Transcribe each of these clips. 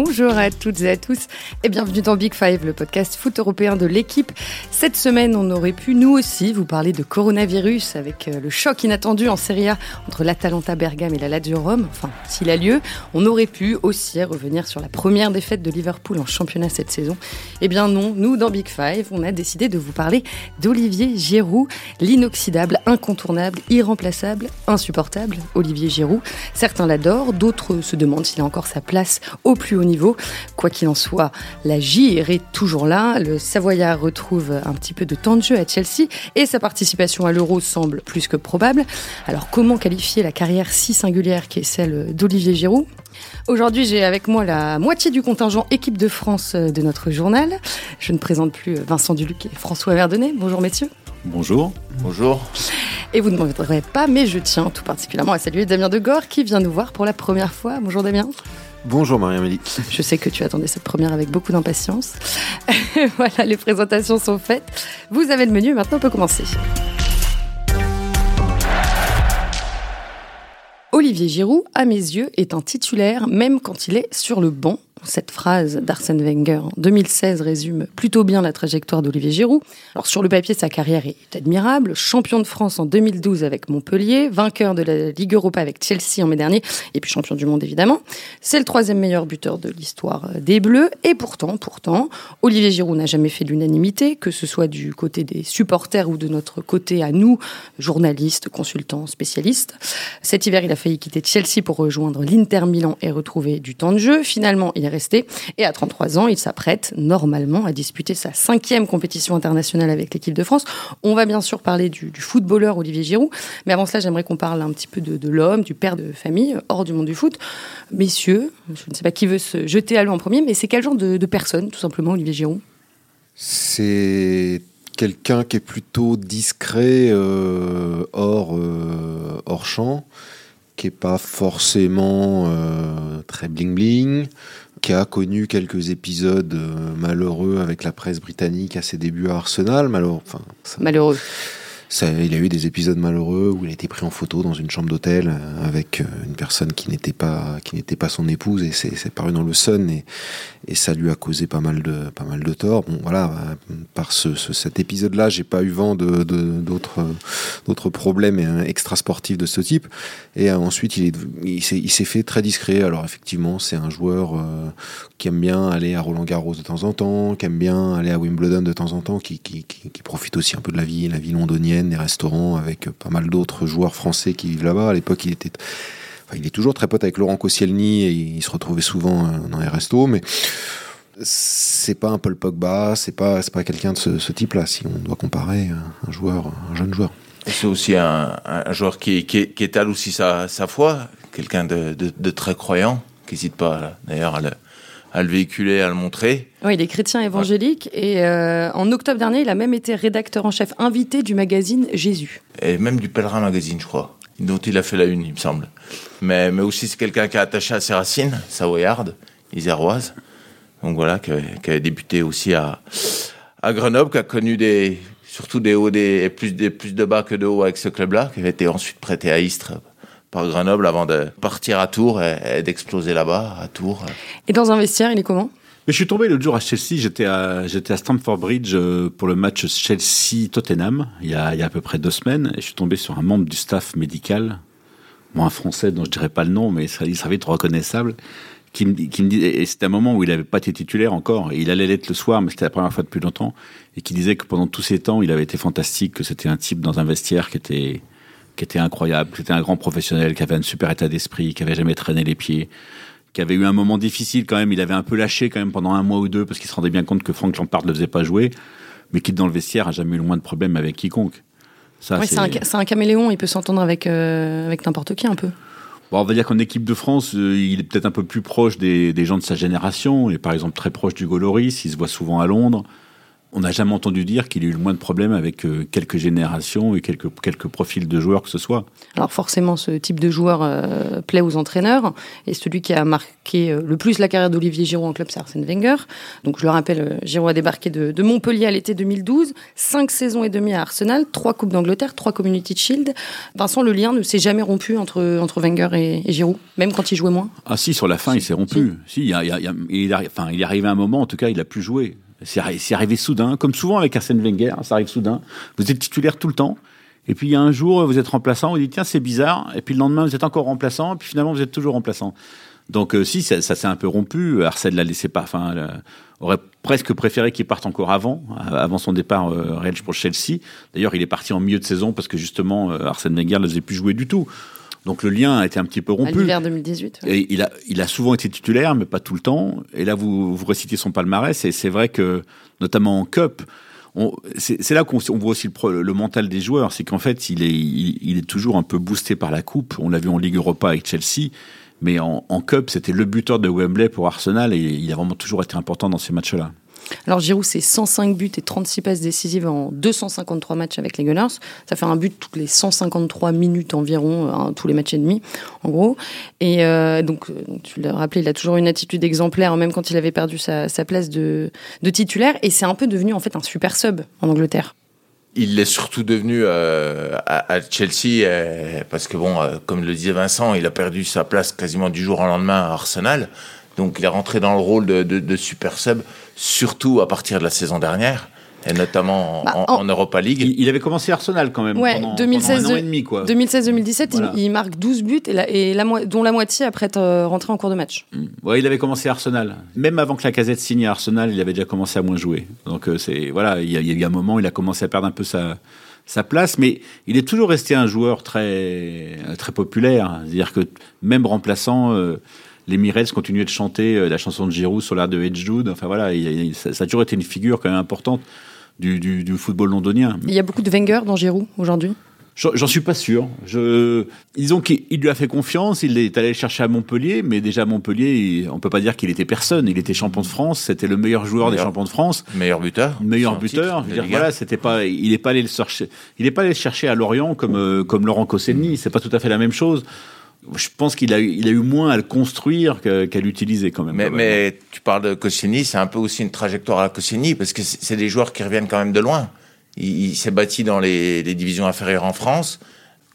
Bonjour à toutes et à tous et bienvenue dans Big Five, le podcast foot européen de l'équipe. Cette semaine, on aurait pu nous aussi vous parler de coronavirus avec euh, le choc inattendu en Serie A entre l'Atalanta Bergame et la Lazio Rome. Enfin, s'il a lieu, on aurait pu aussi revenir sur la première défaite de Liverpool en championnat cette saison. Eh bien non, nous dans Big Five, on a décidé de vous parler d'Olivier Giroud, l'inoxydable, incontournable, irremplaçable, insupportable Olivier Giroud. Certains l'adorent, d'autres se demandent s'il a encore sa place au plus haut niveau. Quoi qu'il en soit, la JR est toujours là. Le Savoyard retrouve un petit peu de temps de jeu à Chelsea et sa participation à l'Euro semble plus que probable. Alors comment qualifier la carrière si singulière qui est celle d'Olivier Giroud? Aujourd'hui, j'ai avec moi la moitié du contingent équipe de France de notre journal. Je ne présente plus Vincent Duluc et François Verdonnet. Bonjour messieurs. Bonjour. Bonjour. Et vous ne m'en voudrez pas, mais je tiens tout particulièrement à saluer Damien Degore qui vient nous voir pour la première fois. Bonjour Damien. Bonjour Marie-Amélie. Je sais que tu attendais cette première avec beaucoup d'impatience. voilà, les présentations sont faites. Vous avez le menu, maintenant on peut commencer. Olivier Giroud, à mes yeux, est un titulaire même quand il est sur le banc cette phrase d'Arsène Wenger en 2016 résume plutôt bien la trajectoire d'Olivier Giroud. Alors sur le papier, sa carrière est admirable. Champion de France en 2012 avec Montpellier, vainqueur de la Ligue Europa avec Chelsea en mai dernier, et puis champion du monde évidemment. C'est le troisième meilleur buteur de l'histoire des Bleus. Et pourtant, pourtant, Olivier Giroud n'a jamais fait l'unanimité, que ce soit du côté des supporters ou de notre côté à nous, journalistes, consultants, spécialistes. Cet hiver, il a failli quitter Chelsea pour rejoindre l'Inter Milan et retrouver du temps de jeu. Finalement, il resté. Et à 33 ans, il s'apprête normalement à disputer sa cinquième compétition internationale avec l'équipe de France. On va bien sûr parler du, footballeur Olivier Giroud. Mais avant cela, j'aimerais qu'on parle un petit peu de, l'homme, du père de famille, hors du monde du foot. Messieurs, je ne sais pas qui veut se jeter à l'eau en premier, mais c'est quel genre de, personne, tout simplement, Olivier Giroud? C'est quelqu'un qui est plutôt discret euh, hors, euh, hors champ, qui n'est pas forcément euh, très bling-bling, qui a connu quelques épisodes euh, malheureux avec la presse britannique à ses débuts à Arsenal. Malheureux. Enfin, malheureux il a eu des épisodes malheureux où il a été pris en photo dans une chambre d'hôtel euh, avec euh, une personne qui n'était pas qui n'était pas son épouse et c'est paru dans le Sun et, et ça lui a causé pas mal de pas mal de tort. Bon voilà, euh, par ce, cet épisode-là, j'ai pas eu vent de d'autres d'autres problèmes extra sportifs de ce type. Et ensuite, il est il s'est fait très discret. Alors effectivement, c'est un joueur qui aime bien aller à Roland Garros de temps en temps, qui aime bien aller à Wimbledon de temps en temps, qui, qui, qui, qui profite aussi un peu de la vie la vie londonienne des restaurants avec pas mal d'autres joueurs français qui vivent là-bas. À l'époque, il était, il est toujours très pote avec Laurent Koscielny et il se retrouvait souvent euh, dans les restos, mais c'est pas un Paul Pogba, c'est pas, c'est pas quelqu'un de ce, type-là, si on doit comparer un, joueur, un jeune joueur. C'est aussi un, joueur qui, qui, étale aussi sa, foi, quelqu'un de, de, très croyant, qui n'hésite pas d'ailleurs à le, à le véhiculer, à le montrer. Oui, il est chrétien évangélique et euh, en octobre dernier, il a même été rédacteur en chef invité du magazine Jésus. Et même du Pèlerin Magazine, je crois, dont il a fait la une, il me semble. Mais, mais aussi, c'est quelqu'un qui est attaché à ses racines, savoyarde, iséroise. Donc voilà, qui, a débuté aussi à, Grenoble, qui a connu des, surtout des hauts des, plus, des, plus de bas que de hauts avec ce club-là, qui avait été ensuite prêté à Istres par Grenoble avant de partir à Tours et, d'exploser là-bas, à Tours. Et dans un vestiaire, il est comment? Mais je suis tombé l'autre jour à Chelsea, j'étais à, j'étais à Stamford Bridge euh, pour le match Chelsea-Tottenham, il y, a, il y a à peu près deux semaines, et je suis tombé sur un membre du staff médical, moi un français dont je dirais pas le nom, mais il serait vite reconnaissable, qui me, qui et c'était un moment où il n'avait pas été titulaire encore, il allait l'être le soir, mais c'était la première fois depuis longtemps, et qui disait que pendant tous ces temps, il avait été fantastique, que c'était un type dans un vestiaire qui était qui était incroyable, qui était un grand professionnel, qui avait un super état d'esprit, qui avait jamais traîné les pieds, qui avait eu un moment difficile quand même. Il avait un peu lâché quand même pendant un mois ou deux parce qu'il se rendait bien compte que Frank Lampard ne le faisait pas jouer, mais qui dans le vestiaire a jamais eu le moins de problèmes avec quiconque. Ça, c'est un, caméléon, il peut s'entendre avec, euh, avec n'importe qui un peu. Bon, on va dire qu'en équipe de France, euh, il est peut-être un peu plus proche des, des, gens de sa génération. Il est par exemple très proche du Goloris, il se voit souvent à Londres. On n'a jamais entendu dire qu'il ait eu le moins de problèmes avec euh, quelques générations et quelques, quelques profils de joueurs que ce soit. Alors forcément, ce type de joueur euh, plaît aux entraîneurs. Et celui qui a marqué euh, le plus la carrière d'Olivier Giroud en club, c'est Arsène Wenger. Donc je le rappelle, Giroud a débarqué de, de, Montpellier à l'été 2012, cinq saisons et demie à Arsenal, trois Coupes d'Angleterre, trois Community Shield. Vincent, le lien ne s'est jamais rompu entre, entre Wenger et, et, Giroud, même quand il jouait moins? Ah si, sur la fin, il s'est rompu. Si, il, y a, il, y a, il, enfin, il est arrivé un moment, en tout cas, il a plus joué. C'est arrivé soudain, comme souvent avec Arsène Wenger, ça arrive soudain. Vous êtes titulaire tout le temps, et puis il y a un jour, vous êtes remplaçant, vous dites tiens c'est bizarre, et puis le lendemain vous êtes encore remplaçant, et puis finalement vous êtes toujours remplaçant. Donc euh, si ça, s'est un peu rompu, Arsène l'a laissé pas, enfin aurait presque préféré qu'il parte encore avant, avant son départ euh, pour Chelsea. D'ailleurs il est parti en milieu de saison parce que justement euh, Arsène Wenger ne les a plus jouer du tout. Donc le lien a été un petit peu rompu. À l'hiver 2018. Ouais. Et il a, il a souvent été titulaire, mais pas tout le temps. Et là, vous, vous récitez son palmarès, et c'est vrai que, notamment en Cup, c'est là qu'on voit aussi le, le, mental des joueurs, c'est qu'en fait, il est, il, il, est toujours un peu boosté par la coupe. On l'a vu en Ligue Europa avec Chelsea, mais en, en Cup, c'était le buteur de Wembley pour Arsenal, et il a vraiment toujours été important dans ces matchs-là. Alors Giroud, c'est 105 buts et 36 passes décisives en 253 matchs avec les Gunners. Ça fait un but toutes les 153 minutes environ, hein, tous les matchs et demi, en gros. Et euh, donc, tu l'as rappelé, il a toujours une attitude exemplaire, même quand il avait perdu sa, place de, titulaire. Et c'est un peu devenu en fait un super sub en Angleterre. Il l'est surtout devenu euh, à, Chelsea euh, parce que bon, euh, comme le disait Vincent, il a perdu sa place quasiment du jour au lendemain à Arsenal. Donc il est rentré dans le rôle de, de, de super sub, surtout à partir de la saison dernière. Et notamment en, bah, en, en Europa League. Il, il, avait commencé Arsenal quand même. Ouais, pendant, 2016, pendant un an et demi, quoi. 2016-2017, voilà. il, il, marque 12 buts, et, la, et la, dont la moitié après être euh, rentré en cours de match. Mmh. Ouais, il avait commencé Arsenal. Même avant que la casette signe à Arsenal, il avait déjà commencé à moins jouer. Donc euh, c'est voilà, il y, a, il y a eu un moment, il a commencé à perdre un peu sa, sa place, mais il est toujours resté un joueur très, très populaire. C'est-à-dire que même remplaçant, euh, les Mirettes continuaient de chanter euh, la chanson de Giroud sur l'air de Edgewood. Enfin voilà, il, il, ça, ça, a toujours été une figure quand même importante du, du, du football londonien. Il y a beaucoup de Wenger dans Giroud aujourd'hui? J'en suis pas sûr. Je... Disons qu'il lui a fait confiance, il est allé le chercher à Montpellier, mais déjà à Montpellier, on peut pas dire qu'il était personne. Il était champion de France, c'était le meilleur joueur meilleur, des champions de France. Meilleur buteur. Meilleur buteur. Je veux dire, voilà, c'était pas, il est pas allé le chercher, il est pas allé le chercher à Lorient comme, euh, comme Laurent Koscielny. C'est pas tout à fait la même chose. Je pense qu'il a, il a eu moins à le construire qu'à qu l'utiliser quand même. Mais, mais, tu parles de Koscielny, c'est un peu aussi une trajectoire à Koscielny parce que c'est des joueurs qui reviennent quand même de loin. Il, il s'est bâti dans les, les, divisions inférieures en France.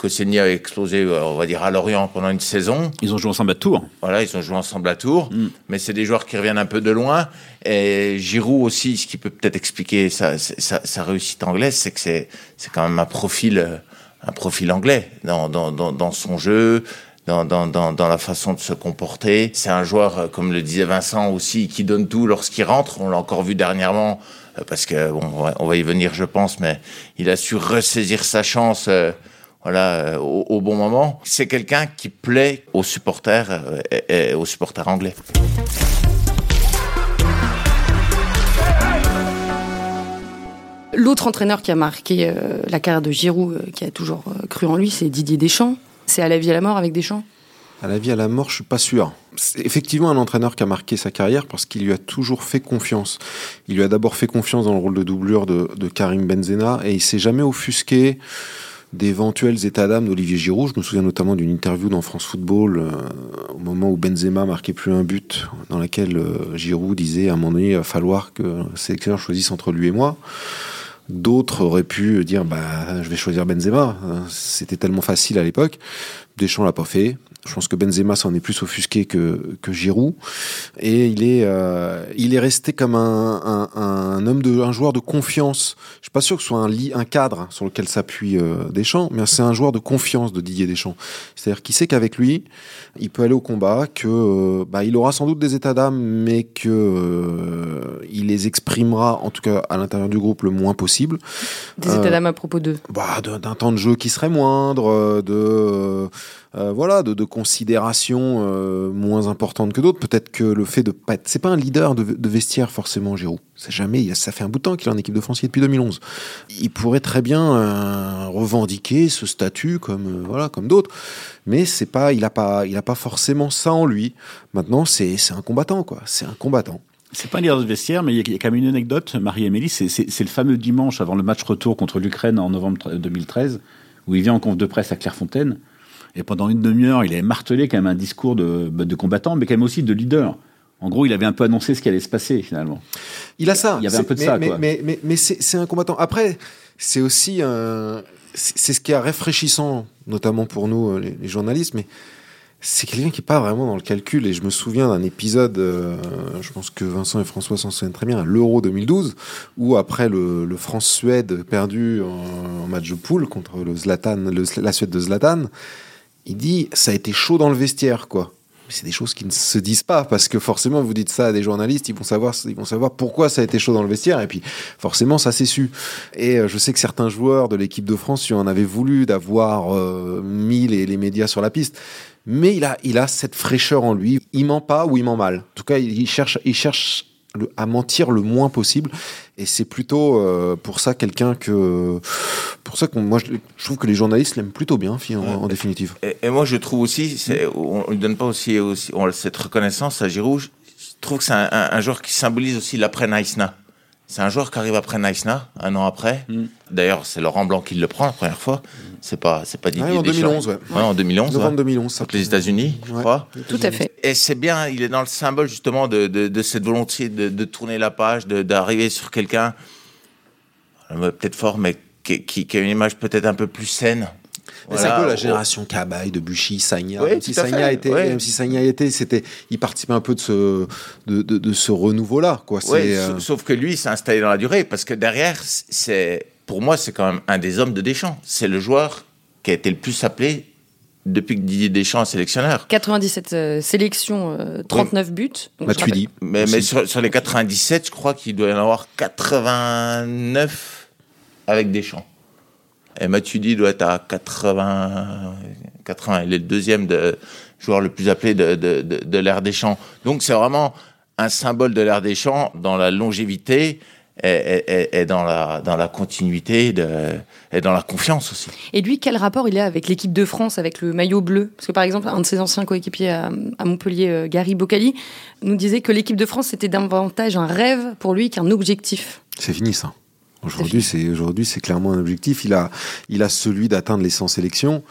Koscielny a explosé, on va dire, à Lorient pendant une saison. Ils ont joué ensemble à Tours. Voilà, ils ont joué ensemble à Tours. Mm. Mais c'est des joueurs qui reviennent un peu de loin. Et Giroud aussi, ce qui peut peut-être expliquer sa, sa, sa, réussite anglaise, c'est que c'est quand même un profil, un profil anglais dans, dans, dans, dans son jeu. Dans, dans, dans, la façon de se comporter. C'est un joueur, comme le disait Vincent aussi, qui donne tout lorsqu'il rentre. On l'a encore vu dernièrement parce que on va y venir, je pense, mais il a su ressaisir sa chance. Euh, voilà, euh, au, bon moment. C'est quelqu'un qui plaît aux supporters euh, et, aux supporters anglais. L'autre entraîneur qui a marqué euh, la carrière de Giroud, euh, qui a toujours euh, cru en lui, c'est Didier Deschamps. C'est à la vie à la mort avec Deschamps à la vie à la mort, je suis pas sûr. C'est effectivement un entraîneur qui a marqué sa carrière parce qu'il lui a toujours fait confiance. Il lui a d'abord fait confiance dans le rôle de doublure de, Karim Benzema et il s'est jamais offusqué d'éventuels états d'âme d'Olivier Giroud. Je me souviens notamment d'une interview dans France Football euh, au moment où Benzema marquait plus un but, dans laquelle euh, Giroud disait à un moment donné, il va falloir que le sélectionneur choisisse entre lui et moi. D'autres auraient pu dire bah je vais choisir Benzema. C'était tellement facile à l'époque. Deschamps l'a pas fait. Je pense que Benzema s'en est plus offusqué que, que Giroud. Et il est, euh, il est resté comme un, un, un, homme de, un joueur de confiance. Je suis pas sûr que ce soit un, lit, un cadre sur lequel s'appuie euh, Deschamps, mais c'est un joueur de confiance de Didier Deschamps. C'est-à-dire qu'il sait qu'avec lui, il peut aller au combat, que euh, bah, il aura sans doute des états d'âme, mais que euh, il les exprimera, en tout cas à l'intérieur du groupe, le moins possible. Des états d'âme à propos d'eux bah, D'un temps de jeu qui serait moindre, de euh, voilà, de, de considérations euh, moins importantes que d'autres. Peut-être que le fait de pas être, c'est pas un leader de, vestiaire forcément, Giroud. C'est jamais, ça fait un bout de temps qu'il est en équipe de France depuis 2011. Il pourrait très bien euh, revendiquer ce statut comme voilà, comme d'autres, mais c'est pas, il a pas, il a pas forcément ça en lui. Maintenant, c'est un combattant quoi. C'est un combattant. C'est pas un leader de vestiaire, mais il y a quand même une anecdote, Marie-Émilie, c'est le fameux dimanche avant le match retour contre l'Ukraine en novembre 2013, où il vient en conf de presse à Clairefontaine, et pendant une demi-heure, il avait martelé quand même un discours de, de combattant, mais quand même aussi de leader. En gros, il avait un peu annoncé ce qui allait se passer finalement. Il a ça. Il y avait un peu de ça. Mais, quoi. mais, mais, mais c'est un combattant. Après, c'est aussi un. C'est ce qui est rafraîchissant, notamment pour nous, les, les journalistes, mais c'est quelqu'un qui n'est pas vraiment dans le calcul. Et je me souviens d'un épisode, euh, je pense que Vincent et François s'en souviennent très bien, à l'Euro 2012, où après le, le France-Suède perdu en, en, match de poule contre le Zlatan, le, la Suède de Zlatan, il dit ça a été chaud dans le vestiaire, quoi. C'est des choses qui ne se disent pas parce que forcément vous dites ça à des journalistes, ils vont savoir, ils vont savoir pourquoi ça a été chaud dans le vestiaire et puis forcément ça s'est su. Et euh, je sais que certains joueurs de l'équipe de France, si on avait voulu d'avoir euh, mis les, les médias sur la piste, mais il a, il a cette fraîcheur en lui. Il ment pas ou il ment mal. En tout cas, il cherche, il cherche le, à mentir le moins possible. Et c'est plutôt euh, pour ça quelqu'un que, pour ça que moi je, je, trouve que les journalistes l'aiment plutôt bien, en, en définitive. Et, et, moi je trouve aussi, on ne donne pas aussi, aussi on, cette reconnaissance à Giroud. Je trouve que c'est un, un, un, joueur qui symbolise aussi l'après Naïsna. C'est un joueur qui arrive après Naïsna, un an après. Mm. D'ailleurs, c'est Laurent Blanc qui le prend la première fois. C'est pas, c'est pas Didier ouais, en 2011, ouais. ouais. en 2011. Novembre 2011, ça. les États-unis, je crois. Tout à fait. Et c'est bien, il est dans le symbole justement de, de, de cette volonté de, de, tourner la page, d'arriver sur quelqu'un, peut-être fort, mais qui, qui, qui, a une image peut-être un peu plus saine. Voilà. C'est un peu la génération Cabaye, de Buchy, Sagna. Oui, même, si Sagna était, oui. même si Sagna était, c'était, il participait un peu de ce, de, de, de ce renouveau-là, quoi. Oui, euh... sauf que lui, s'est installé dans la durée, parce que derrière, c'est, pour moi, c'est quand même un des hommes de Deschamps. C'est le joueur qui a été le plus appelé depuis que Didier Deschamps est sélectionneur. 97 euh, sélections, euh, 39 oui. buts. Matuidi. Mais, mais sur, sur, les 97, je crois qu'il doit y en avoir 89 avec Deschamps. Et Matuidi doit être à 80, 80. Il est le deuxième de, joueur le plus appelé de, de, de, de l'ère des champs. Donc c'est vraiment un symbole de l'ère des champs dans la longévité et, et, et, dans, la, dans la continuité de, et dans la confiance aussi. Et lui, quel rapport il a avec l'équipe de France, avec le maillot bleu? Parce que par exemple, un de ses anciens coéquipiers à, à Montpellier, euh, Gary Boccali, nous disait que l'équipe de France c'était davantage un rêve pour lui qu'un objectif. C'est fini ça. Aujourd'hui, c'est aujourd'hui, c'est clairement un objectif. Il a, il a celui d'atteindre les 100 sélections.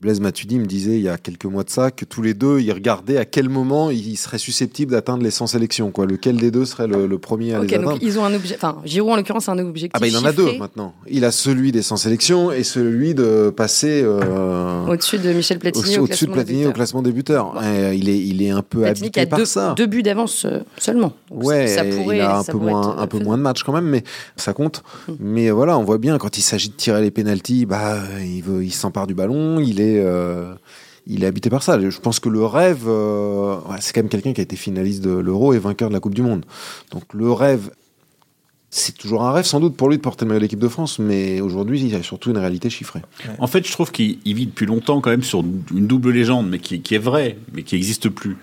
Blaise Matuidi me disait il y a quelques mois de ça que tous les deux, ils regardaient à quel moment ils seraient susceptibles d'atteindre les 100 sélections. Quoi. Lequel des deux serait le, le premier à okay, les atteindre? donc ils ont un objet... Enfin, Giroud, en l'occurrence, a un objectif Ah bah, il en a deux maintenant. Il a celui des 100 sélections et celui de passer... Euh, au-dessus de Michel Platini au, au, au, Platini au classement débuteur. Bon. il, est, il est un peu Platini habité par deux, ça. deux buts d'avance euh, seulement. Donc ouais, ça pourrait, il a un, peu moins, un peu moins de matchs quand même, mais ça compte. Hum. Mais voilà, on voit bien quand il s'agit de tirer les pénalties, bah, il, veut, il s'empare du ballon, il est... Euh, il est habité par ça. Je pense que le rêve, euh, c'est quand même quelqu'un qui a été finaliste de l'Euro et vainqueur de la Coupe du Monde. Donc le rêve, c'est toujours un rêve sans doute pour lui de porter le maillot de l'équipe de France, mais aujourd'hui il y a surtout une réalité chiffrée. En fait, je trouve qu'il vit depuis longtemps quand même sur une double légende, mais qui, qui est vraie, mais qui n'existe plus.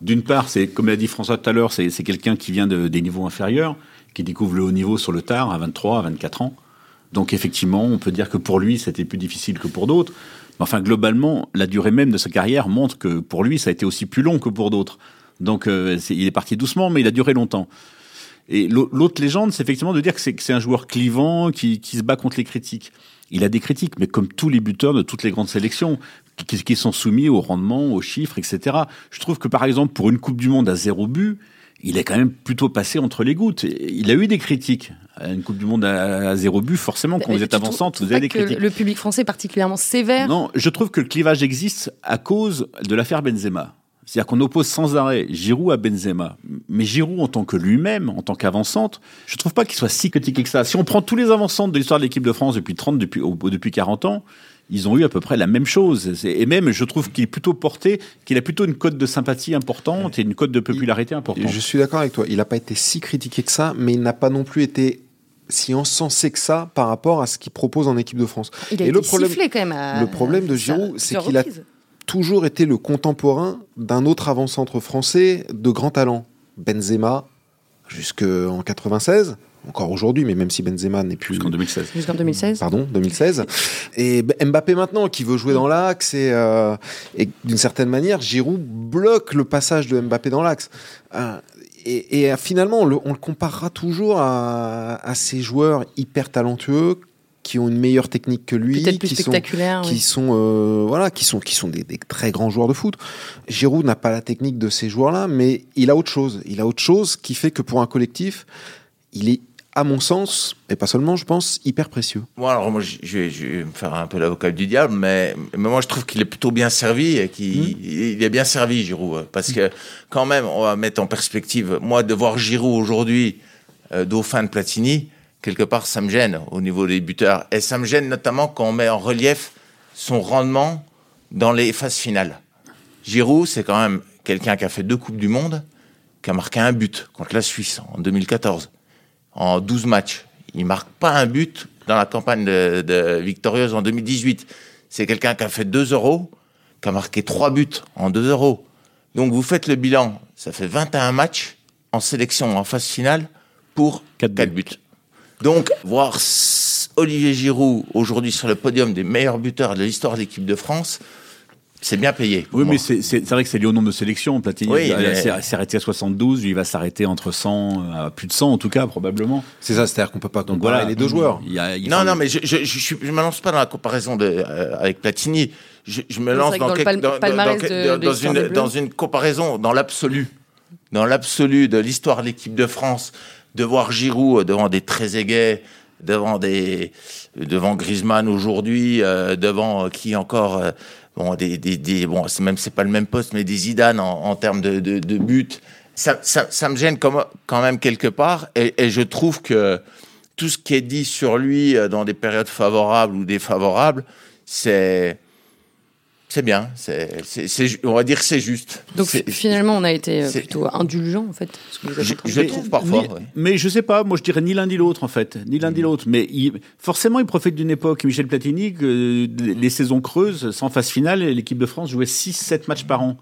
D'une part, c'est comme l'a dit François tout à l'heure, c'est quelqu'un qui vient de, des niveaux inférieurs, qui découvre le haut niveau sur le tard à 23, à 24 ans. Donc effectivement, on peut dire que pour lui, c'était plus difficile que pour d'autres. Enfin, globalement, la durée même de sa carrière montre que pour lui, ça a été aussi plus long que pour d'autres. Donc, euh, il est parti doucement, mais il a duré longtemps. Et l'autre légende, c'est effectivement de dire que c'est un joueur clivant qui, se bat contre les critiques. Il a des critiques, mais comme tous les buteurs de toutes les grandes sélections, qui sont soumis au rendement, aux chiffres, etc. Je trouve que, par exemple, pour une Coupe du Monde à zéro but, il est quand même plutôt passé entre les gouttes. Il a eu des critiques. Une Coupe du Monde à, zéro but, forcément, quand Mais vous êtes avançante, vous avez des critiques. Le public français est particulièrement sévère? Non, je trouve que le clivage existe à cause de l'affaire Benzema. C'est-à-dire qu'on oppose sans arrêt Giroud à Benzema. Mais Giroud, en tant que lui-même, en tant qu'avançante, je trouve pas qu'il soit si critiqué que ça. Si on prend tous les avançantes de l'histoire de l'équipe de France depuis 30, depuis, depuis 40 ans, ils ont eu à peu près la même chose. Et même, je trouve qu'il est plutôt porté, qu'il a plutôt une cote de sympathie importante et une cote de popularité importante. Je suis d'accord avec toi. Il n'a pas été si critiqué que ça, mais il n'a pas non plus été si encensé que ça par rapport à ce qu'il propose en équipe de France. Il a et été le problème, sifflé quand même. À, le problème de Giroud, c'est qu'il a toujours été le contemporain d'un autre avant-centre français de grand talent. Benzema, jusqu'en 96 encore aujourd'hui, mais même si Benzema n'est plus. Jusqu'en 2016. Jusqu'en 2016. Pardon, 2016. et Mbappé maintenant, qui veut jouer dans l'axe, et, euh, et d'une certaine manière, Giroud bloque le passage de Mbappé dans l'axe. Euh, et, et, finalement, on le, on le, comparera toujours à, à ces joueurs hyper talentueux qui ont une meilleure technique que lui, plus qui sont, oui. qui sont euh, voilà, qui sont qui sont des, des, très grands joueurs de foot. Giroud n'a pas la technique de ces joueurs-là, mais il a autre chose. Il a autre chose qui fait que pour un collectif, il est à mon sens, et pas seulement, je pense, hyper précieux. Bon, alors moi, je, je, vais, je vais me faire un peu l'avocat du diable, mais, mais moi, je trouve qu'il est plutôt bien servi et qu'il mmh. il est bien servi, Giroud. Parce que, quand même, on va mettre en perspective, moi, de voir Giroud aujourd'hui, euh, dauphin de Platini, quelque part, ça me gêne au niveau des buteurs. Et ça me gêne notamment quand on met en relief son rendement dans les phases finales. Giroud, c'est quand même quelqu'un qui a fait deux Coupes du Monde, qui a marqué un but contre la Suisse en 2014 en 12 matchs. Il marque pas un but dans la campagne de, de victorieuse en 2018. C'est quelqu'un qui a fait 2 euros, qui a marqué 3 buts en 2 euros. Donc vous faites le bilan, ça fait 21 matchs en sélection en phase finale pour 4, 4 buts. buts. Donc voir Olivier Giroud aujourd'hui sur le podium des meilleurs buteurs de l'histoire de l'équipe de France, c'est bien payé. Oui, moi. mais c'est vrai que c'est lié au nombre de sélections. Platini Oui, il mais- s'est arrêté à 72, lui, il va s'arrêter entre 100 à plus de 100 en tout cas, probablement. C'est ça, c'est-à-dire qu'on peut pas Donc voilà, les deux joueurs. Il y a- il Non, non, mais je je, je, je, je me lance pas dans la comparaison de, euh, avec Platini. Je, je me lance dans, dans de- une, dans une comparaison, dans l'absolu, dans l'absolu de l'histoire de l'équipe de France, de voir Giroud euh, devant des Trezeguet, devant des, devant Griezmann aujourd'hui, euh, devant euh, qui encore, euh, bon, des, des, des bon, c'est même c'est pas le même poste, mais des Zidane en, en termes de, de, de but. Ça, ça, ça me gêne quand même quelque part, et, et je trouve que tout ce qui est dit sur lui euh, dans des périodes favorables ou défavorables, c'est c'est bien, c'est c'est- c'est ju- on va dire que c'est juste. Donc C'est- finalement, on a été euh, c'est- plutôt indulgent en fait. que je, trouve parfois. Ni- ouais. Mais je sais pas, moi je dirais ni l'un ni l'autre en fait, ni l'un ni l'autre. Mais il- forcément, il profite d'une époque, Michel Platini, que les saisons creuses, sans phase finale, l'équipe de France jouait 6-7 matchs par an.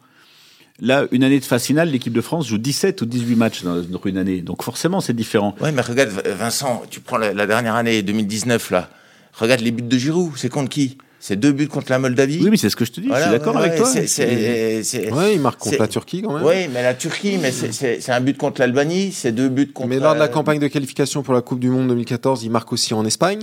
Là, une année de phase finale, l'équipe de France joue 17 ou 18 matchs dans une année. Donc forcément, c'est différent. Ouais, mais regarde, Vincent, tu prends la, la dernière année 2019 là. Regarde les buts de Giroud, c'est contre qui? C'est deux buts contre la Moldavie. Oui, mais c'est ce que je te dis, Voilà, je suis d'accord ouais, avec toi. Ouais, il marque contre la Turquie quand même. Oui, mais la Turquie, mais c'est- un but contre l'Albanie, c'est deux buts contre. Mais lors de la campagne de qualification pour la Coupe du Monde 2014, il marque aussi en Espagne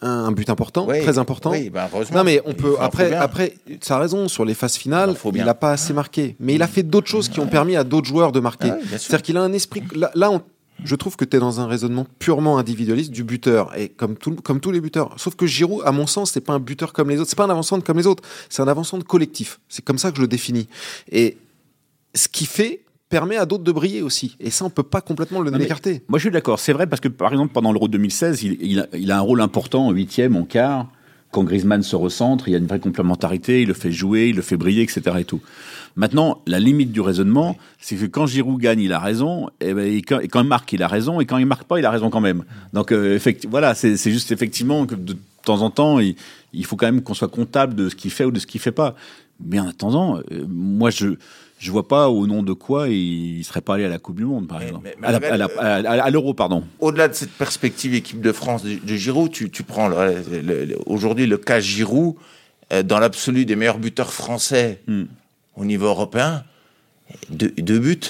un, but important, oui, très important. Oui, ben heureusement. Non mais on peut après après tu as raison sur les phases finales, Il faut il n'a pas assez marqué, mais il a fait d'autres choses qui ont permis à d'autres joueurs de marquer. Ah oui. C'est-à-dire qu'il a un esprit là, là, on- je trouve que tu es dans un raisonnement purement individualiste du buteur et comme tout, comme tous les buteurs. Sauf que Giroud à mon sens, c'est pas un buteur comme les autres, c'est pas un avançant comme les autres, c'est un avançant collectif. C'est comme ça que je le définis. Et ce qui fait permet à d'autres de briller aussi. Et ça, on peut pas complètement le Non, écarter. Moi, je suis d'accord. C'est vrai parce que, par exemple, pendant l'Euro 2016, il, il a, il a un rôle important en huitième, en quart. Quand Griezmann se recentre, il y a une vraie complémentarité, il le fait jouer, il le fait briller, etc. Et tout. Maintenant, la limite du raisonnement, c'est que quand Giroud gagne, il a raison, et, ben, et quand, et quand il marque, il a raison, et quand il marque pas, il a raison quand même. Donc, euh, voilà, c'est juste effectivement que de temps en temps, il, il faut quand même qu'on soit comptable de ce qu'il fait ou de ce qu'il fait pas. Mais en attendant, euh, moi, je je vois pas au nom de quoi il, il serait pas allé à la Coupe du Monde, par Mais- exemple, mais- à l'Euro, pardon. Au-delà de cette perspective équipe de France de, de Giroud, tu, tu prends aujourd'hui le cas Giroud euh, dans l'absolu des meilleurs buteurs français Hmm. Au niveau européen. Deux, deux buts,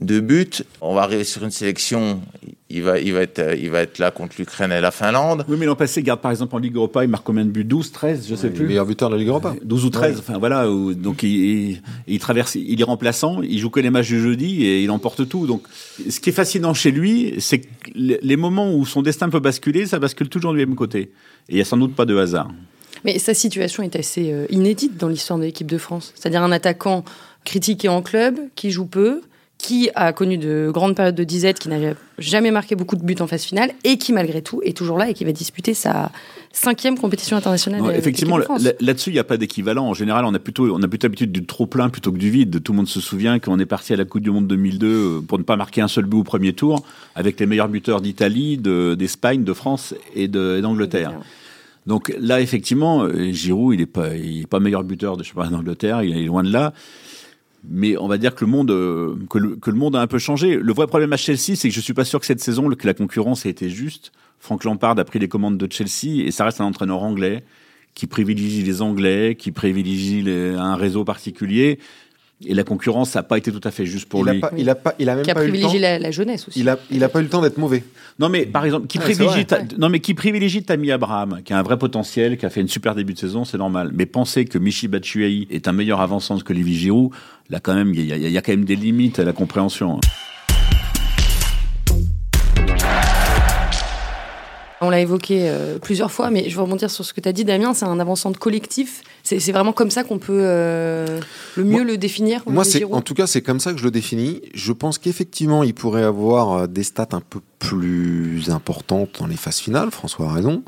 deux buts. On va arriver sur une sélection. Il va, il va être, euh, il va être là contre l'Ukraine et la Finlande. Oui, mais l'an passé, garde par exemple en Ligue Europa, il marque combien de buts? 12, 13, je sais Le plus. meilleur buteur de la Ligue Europa. 12 ou 13, enfin voilà. où- donc il, il, il traverse, il est remplaçant, il joue que les matchs du jeudi et il emporte tout. Donc ce qui est fascinant chez lui, c'est que les les moments où son destin peut basculer, ça bascule toujours du même côté. Et il y a sans doute pas de hasard. Mais sa situation est assez euh, inédite dans l'histoire de l'équipe de France. C'est-à-dire un attaquant critiqué en club, qui joue peu, qui a connu de grandes périodes de disette, qui n'a jamais marqué beaucoup de buts en phase finale, et qui malgré tout est toujours là et qui va disputer sa cinquième compétition internationale. Avec effectivement, là-dessus, il n'y a pas d'équivalent. En général, on a plutôt, on a plutôt l'habitude du trop plein plutôt que du vide. Tout le monde se souvient qu'on est parti à la Coupe du Monde 2002 euh, pour ne pas marquer un seul but au premier tour, avec les meilleurs buteurs d'Italie, de- d'Espagne, de, France et de- et d'Angleterre. Donc là, effectivement, euh, Giroud, il est pas, il est pas meilleur buteur de, pas, d'Angleterre, il est loin de là. Mais on va dire que le monde, euh, que le, monde a un peu changé. Le vrai problème à Chelsea, c'est que je suis pas sûr que cette saison, que la concurrence ait été juste. Frank Lampard a pris les commandes de Chelsea et ça reste un entraîneur anglais qui privilégie les Anglais, qui privilégie un réseau particulier. Et la concurrence n'a pas été tout à fait juste pour il lui. A pas, il a pas, il a même Qui a pas eu le temps. privilégié la, la jeunesse aussi. Il a, il a pas eu le temps d'être mauvais. Non, mais par exemple, qui c'est privilégie, ta- non, mais qui privilégie Tammy Abraham, qui a un vrai potentiel, qui a fait une super début de saison, c'est normal. Mais penser que Michi Batshuayi est un meilleur avançant que Olivier Giroud, là, quand même, il y, a- il y a quand même des limites à la compréhension. On l'a évoqué euh, plusieurs fois, mais je veux rebondir sur ce que tu as dit, Damien. C'est un avançant de collectif. C'est vraiment comme ça qu'on peut euh, le mieux Moi- le définir. Moi, c'est, en tout cas, c'est comme ça que je le définis. Je pense qu'effectivement, il pourrait avoir euh, des stats un peu plus importantes dans les phases finales. François a raison.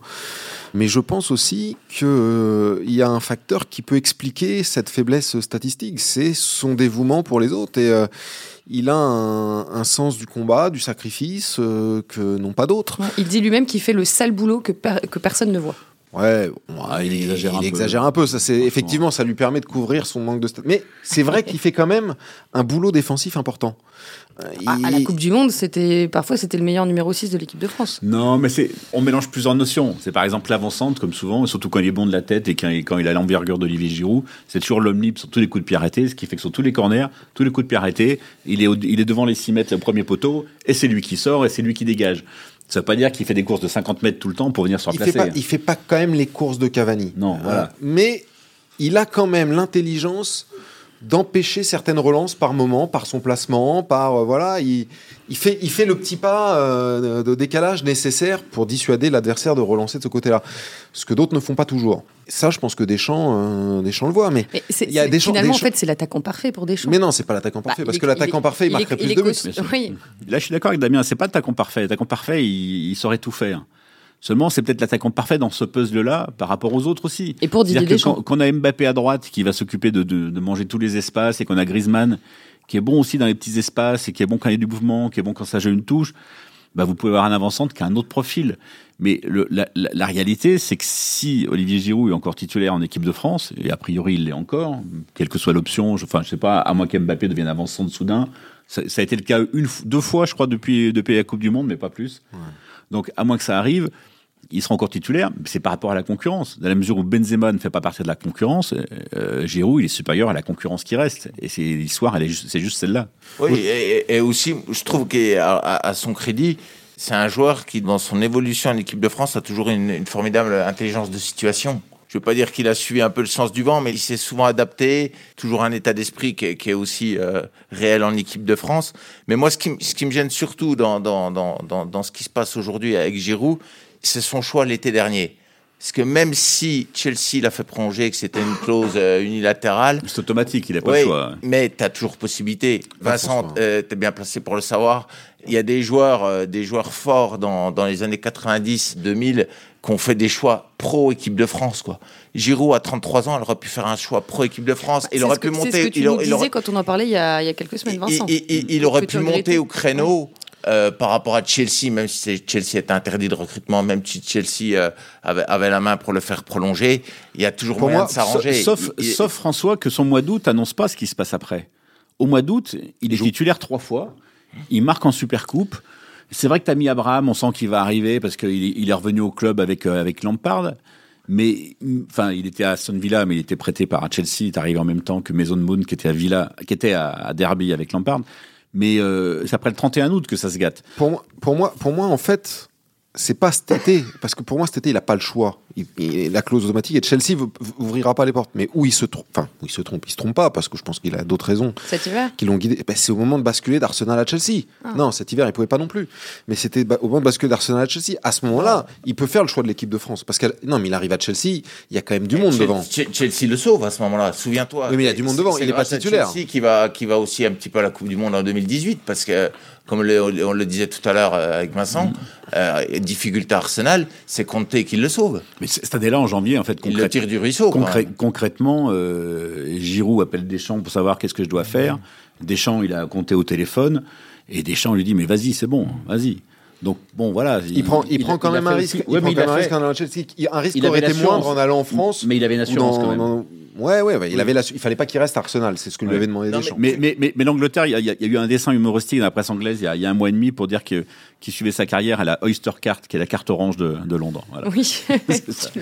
Mais je pense aussi qu'il y a un facteur qui peut expliquer cette faiblesse statistique. C'est son dévouement pour les autres. Et euh, il a un, sens du combat, du sacrifice euh, que n'ont pas d'autres. Il dit lui-même qu'il fait le sale boulot que, que personne ne voit. Ouais, Ah, il exagère un il peu. exagère un peu. Ça, c'est effectivement, ça lui permet de couvrir son manque de stats. Mais c'est vrai qu'il fait quand même un boulot défensif important. Euh, À, à la Coupe du Monde, c'était parfois c'était le meilleur numéro 6 de l'équipe de France. Non, mais c'est, on mélange plusieurs notions. C'est par exemple l'avancante, comme souvent, surtout quand il est bon de la tête et quand, il- quand il a l'envergure d'Olivier Giroud, c'est toujours l'homme libre sur tous les coups de pied arrêtés, ce qui fait que sur tous les corners, tous les coups de pied arrêtés, il est, au- il est devant les 6 mètres, le premier poteau, et c'est lui qui sort et c'est lui qui dégage. Ça veut pas dire qu'il fait des courses de 50 mètres tout le temps pour venir se il fait pas, il fait pas quand même les courses de Cavani. Non, voilà. Euh, mais il a quand même l'intelligence d'empêcher certaines relances par moment, par son placement, par euh, voilà, il, il fait il fait le petit pas euh, de décalage nécessaire pour dissuader l'adversaire de relancer de ce côté-là, ce que d'autres ne font pas toujours. Ça, je pense que Deschamps, euh, Deschamps le voit, mais Mais c'est- Il y a Deschamps- finalement, Deschamps- en fait, c'est l'attaquant parfait pour Deschamps. mais non, c'est pas l'attaquant parfait parce est- que l'attaquant il parfait, il, est- marquerait plus est de buts. Oui. Là, je suis d'accord avec Damien, c'est pas l'attaquant parfait. L'attaquant parfait, il, il saurait tout faire. Seulement, c'est peut-être l'attaquant parfait dans ce puzzle-là par rapport aux autres aussi. Et pour Didier C'est-à-dire que Deschamps. quand, quand on a Mbappé à droite qui va s'occuper de, de- de manger tous les espaces et qu'on a Griezmann qui est bon aussi dans les petits espaces et qui est bon quand il y a du mouvement, qui est bon quand ça joue une touche, bah vous pouvez avoir un avançante qui a un autre profil. Mais le- la, la- la réalité, c'est que si Olivier Giroud est encore titulaire en équipe de France, et a priori il l'est encore, quelle que soit l'option, je, enfin je sais pas, à moins qu'Mbappé devienne avançant de soudain, ça, ça a été le cas une, deux fois, je crois, depuis, depuis la Coupe du Monde, mais pas plus. Donc à moins que ça arrive, il sera encore titulaire, c'est par rapport à la concurrence. Dans la mesure où Benzema ne fait pas partie de la concurrence, euh, Giroud, il est supérieur à la concurrence qui reste. Et c'est l'histoire, c'est juste celle-là. Oui, et, aussi, je trouve qu'à son crédit, c'est un joueur qui, dans son évolution en équipe de France, a toujours une, formidable intelligence de situation. Je veux pas dire qu'il a suivi un peu le sens du vent, mais il s'est souvent adapté, toujours un état d'esprit qui, est- aussi euh, réel en équipe de France. Mais moi, ce qui, me gêne surtout dans ce qui se passe aujourd'hui avec Giroud, c'est son choix l'été dernier. Parce que même si Chelsea l'a fait prolonger, que c'était une clause euh, unilatérale, C'est automatique, il n'a pas oui, le choix. mais tu as toujours possibilité. Vincent, euh, tu es bien placé pour le savoir. Il y a des joueurs, euh, des joueurs forts dans, dans les années 90, 2000, qui ont fait des choix pro équipe de France. Quoi. Giroud, à 33 ans, il aurait pu faire un choix pro équipe de France. il aurait ce que- pu C'est ce monter. que tu il, nous aurait- il disais aurait- quand on en parlait il y a, il y a quelques semaines, Vincent. il, il- il aurait pu monter au créneau. Euh, par rapport à Chelsea, même si Chelsea était interdit de recrutement, même si Chelsea euh, avait, avait la main pour le faire prolonger, il y a toujours Pour moyen moi, de s'arranger. Sauf, Il- il- sauf François que son mois d'août annonce pas ce qui se passe après. Au mois d'août, il est titulaire trois fois. Il marque en Super Coupe. C'est vrai que Tammy Abraham, on sent qu'il va arriver parce qu'il est- il est revenu au club avec, euh, avec Lampard. Mais, mm, enfin, il était à Aston Villa, mais il était prêté par Chelsea. Il est arrivé en même temps que Mason Moon, qui était à Villa, qui était à, à Derby avec Lampard. Mais euh, c'est après le 31 août que ça se gâte. Pour moi, pour moi, pour moi, en fait, c'est pas cet été, parce que pour moi, cet été, il a pas le choix. Il- il- la clause automatique et Chelsea ouvrira pas les portes. Mais où il se trompe, enfin, où il se trompe, il se trompe pas, parce que je pense qu'il a d'autres raisons Cet hiver? qui l'ont guidé. Ben, c'est au moment de basculer d'Arsenal à Chelsea. Ah. Non, cet hiver, il pouvait pas non plus. Mais c'était au moment de basculer d'Arsenal à Chelsea. À ce moment-là, il peut faire le choix de l'équipe de France, parce que non, mais il arrive à Chelsea, il y a quand même du monde Chelsea- devant. Che- Chelsea le sauve à ce moment-là, souviens-toi. Oui, mais il y a du monde devant, il est pas titulaire. Chelsea qui va, qui va aussi un petit peu à la Coupe du Monde en 2018, parce que, comme le- on le disait tout à l'heure euh, avec Vincent, euh, difficulté à Arsenal, c'est Conte qui le sauve. Mais année-là, en janvier, en fait, Il le concrète- tire du ruisseau. concrètement, euh, Giroud appelle Deschamps pour savoir qu'est-ce que je dois faire. Deschamps, il a compté au téléphone et Deschamps lui dit mais vas-y, c'est bon, vas-y. Donc bon, voilà. Il, prend, il, prend quand même un risque. Il prend quand même un risque en allant à Chelsea. Il- Un risque aurait avait été moindre en allant en France. Mais il avait une assurance dans- quand même. Ouais, ouais, ouais, il avait la, il fallait pas qu'il reste à Arsenal, c'est ce que lui Ouais. avait demandé Non, Deschamps. Mais, mais, mais, mais l'Angleterre, il y, a- y y eu un dessin humoristique dans la presse anglaise il y a, il y a un mois et demi pour dire que qu'il suivait sa carrière à la Oyster Card, qui est la carte orange de, de Londres. Voilà. Oui,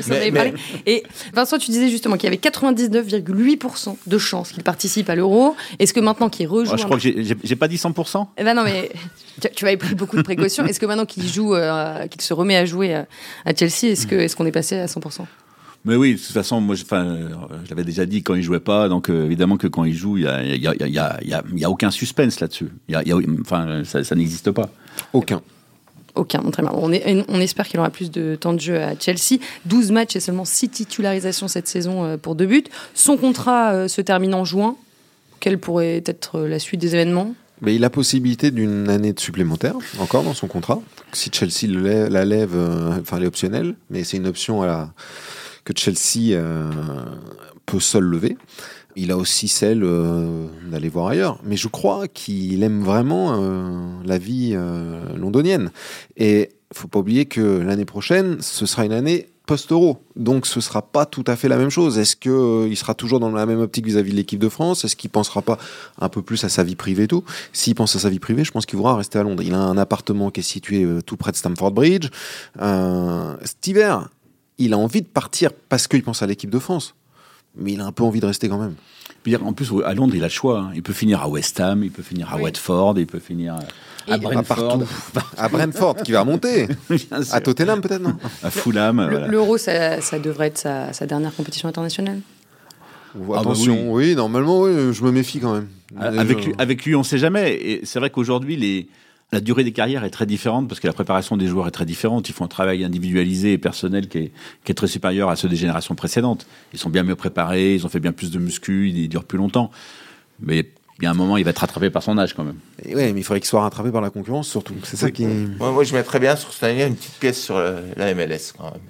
mais- parlé. Et Vincent, tu disais justement qu'il y avait 99,8% de chances qu'il participe à l'euro. Est-ce que maintenant qu'il rejoue. Oh, je crois que j'ai- pas dit 100%. Eh ben non, mais tu, tu avais pris beaucoup de précautions. Est-ce que maintenant qu'il joue, euh, qu'il se remet à jouer à Chelsea, est-ce qu'on est passé à 100% Mais oui, de toute façon, moi, je, enfin, euh, je l'avais déjà dit quand il jouait pas, donc euh, évidemment que quand il joue, il y a, il y a, il y a, il y a, il y a aucun suspense là-dessus. Il y a, il y a- enfin, ça, ça n'existe pas. Aucun. Aucun, très bien. On, est- on espère qu'il aura plus de temps de jeu à Chelsea. 12 matchs et seulement 6 titularisations cette saison euh, pour deux buts. Son contrat se termine en juin. Quelle pourrait être la suite des événements? Mais il a possibilité d'une année de supplémentaire, encore dans son contrat. Si Chelsea le lève- la lève, euh, enfin, elle est optionnelle, mais c'est une option à la- que Chelsea euh, peut seul lever. Il a aussi celle euh, d'aller voir ailleurs. Mais je crois qu'il aime vraiment euh, la vie londonienne. Et faut pas oublier que l'année prochaine, ce sera une année post-euro. Donc ce sera pas tout à fait la même chose. Est-ce que euh, il sera toujours dans la même optique vis-à-vis de l'équipe de France? Est-ce qu'il pensera pas un peu plus à sa vie privée et tout? S'il pense à sa vie privée, je pense qu'il voudra rester à Londres. Il a un appartement qui est situé tout près de Stamford Bridge. Cet hiver, il a envie de partir parce qu'il pense à l'équipe de France. Mais il a un peu envie de rester quand même. En plus, à Londres, il a le choix. hein. Il peut finir à West Ham, il peut finir à Oui. Watford, il peut finir à Brentford, partout. À Brentford, qui va sûr. À Tottenham, peut-être, non à Fulham. Voilà. L'euro, ça, ça devrait être sa, sa dernière compétition internationale. Ou- bah Attention, oui. normalement, oui, je me méfie quand même. Avec Je- lui, avec lui, on ne sait jamais. Et c'est vrai qu'aujourd'hui, les, la durée des carrières est très différente parce que la préparation des joueurs est très différente. Ils font un travail individualisé et personnel qui est, qui est très supérieur à ceux des générations précédentes. Ils sont bien mieux préparés, ils ont fait bien plus de muscu, ils durent plus longtemps. Mais il y a un moment, il va être rattrapé par son âge quand même. Et ouais, mais il faudrait qu'il soit rattrapé par la concurrence, surtout. C'est ça qui. Moi, moi, je mettrais bien sur cette année une petite pièce sur la, la MLS quand même.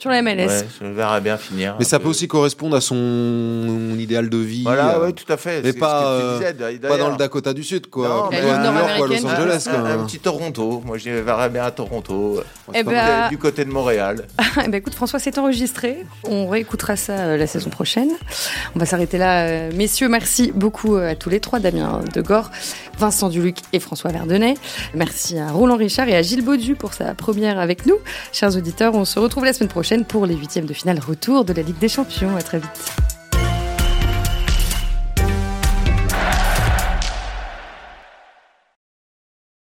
Sur la MLS. Ouais, je le verrais bien finir. Mais ça peu. peut aussi correspondre à son idéal de vie. Voilà, euh, tout à fait. mais C'est pas, ce que euh, tu disais. Pas dans le Dakota du Sud, quoi. Non, mais- à New York ou à Los. Angeles, un, petit Toronto. Moi, je le verrais bien à Toronto. Eh ben, du côté de Montréal. Eh ben, écoute, François, c'est enregistré. On réécoutera ça euh, la saison prochaine. On va s'arrêter là. euh, messieurs, merci beaucoup à tous les trois, Damien Degor, Vincent Duluc et François Verdenay. Merci à Roland Richard et à Gilles Baudu pour sa première avec nous. Chers auditeurs, on se retrouve la semaine pour les huitièmes de finale retour de la Ligue des Champions. À très vite.